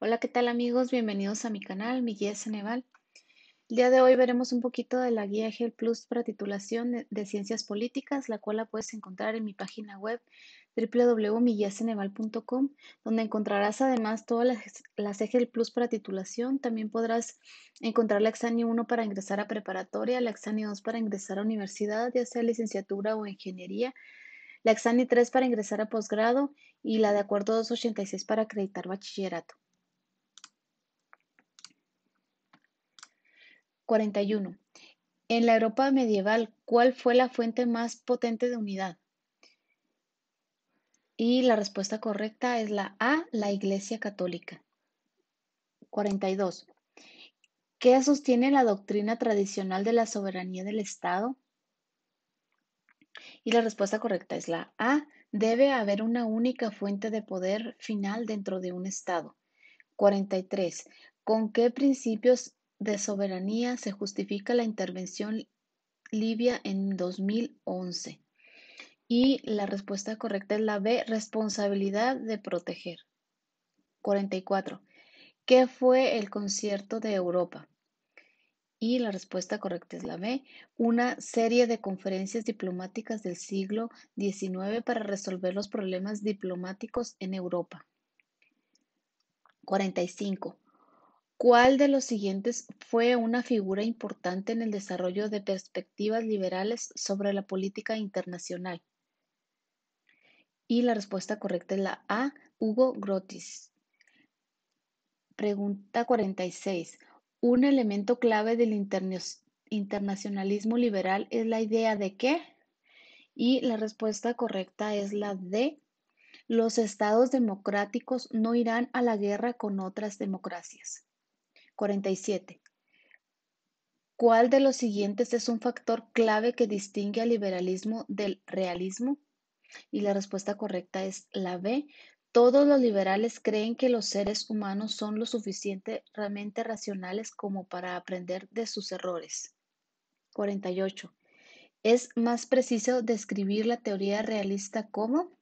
Hola, ¿qué tal amigos? Bienvenidos a mi canal, mi guía Ceneval. El día de hoy veremos un poquito de la guía GEL Plus para titulación de, de Ciencias Políticas, la cual la puedes encontrar en mi página web www.miguiaceneval.com, donde encontrarás además todas las, las EGEL Plus para titulación. También podrás encontrar la Exani 1 para ingresar a preparatoria, la Exani 2 para ingresar a universidad, ya sea licenciatura o ingeniería, la Exani 3 para ingresar a posgrado y la de acuerdo 286 para acreditar bachillerato. 41. En la Europa medieval, ¿cuál fue la fuente más potente de unidad? Y la respuesta correcta es la A, la Iglesia Católica. 42. ¿Qué sostiene la doctrina tradicional de la soberanía del Estado? Y la respuesta correcta es la A, debe haber una única fuente de poder final dentro de un Estado. 43. ¿Con qué principios de soberanía se justifica la intervención libia en 2011? Y la respuesta correcta es la B, responsabilidad de proteger. 44. ¿Qué fue el concierto de Europa? Y la respuesta correcta es la B, una serie de conferencias diplomáticas del siglo XIX para resolver los problemas diplomáticos en Europa. 45. ¿Cuál de los siguientes fue una figura importante en el desarrollo de perspectivas liberales sobre la política internacional? Y la respuesta correcta es la A, Hugo Grotius. Pregunta 46. Un elemento clave del internacionalismo liberal es la idea de qué? Y la respuesta correcta es la D. Los estados democráticos no irán a la guerra con otras democracias. 47. ¿Cuál de los siguientes es un factor clave que distingue al liberalismo del realismo? Y la respuesta correcta es la B. Todos los liberales creen que los seres humanos son lo suficientemente racionales como para aprender de sus errores. 48. ¿Es más preciso describir la teoría realista como?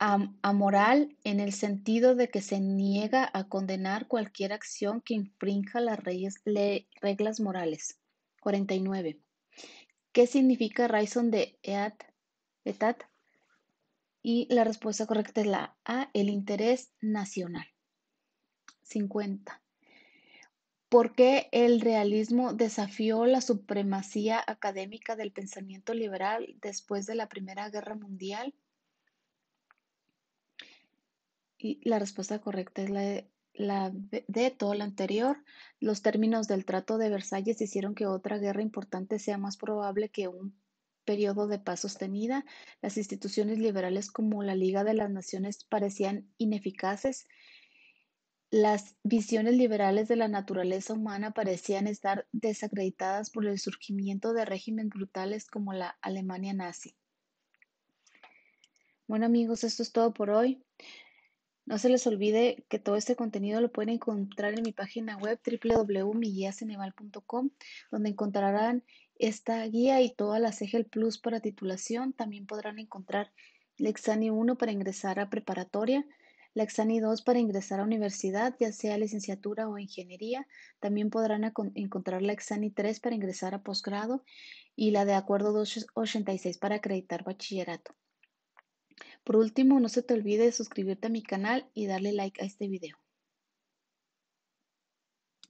Amoral en el sentido de que se niega a condenar cualquier acción que infrinja las reglas morales. 49. ¿Qué significa raison de etat? Y la respuesta correcta es la A, el interés nacional. 50. ¿Por qué el realismo desafió la supremacía académica del pensamiento liberal después de la Primera Guerra Mundial? Y la respuesta correcta es la de, la de todo lo anterior. Los términos del Trato de Versalles hicieron que otra guerra importante sea más probable que un periodo de paz sostenida. Las instituciones liberales como la Liga de las Naciones parecían ineficaces. Las visiones liberales de la naturaleza humana parecían estar desacreditadas por el surgimiento de regímenes brutales como la Alemania nazi. Bueno amigos, esto es todo por hoy. No se les olvide que todo este contenido lo pueden encontrar en mi página web www.miguiaceneval.com, donde encontrarán esta guía y todas las EGEL Plus para titulación. También podrán encontrar la Exani 1 para ingresar a preparatoria, la Exani 2 para ingresar a universidad, ya sea licenciatura o ingeniería. También podrán encontrar la Exani 3 para ingresar a posgrado y la de acuerdo 286 para acreditar bachillerato. Por último, no se te olvide suscribirte a mi canal y darle like a este video.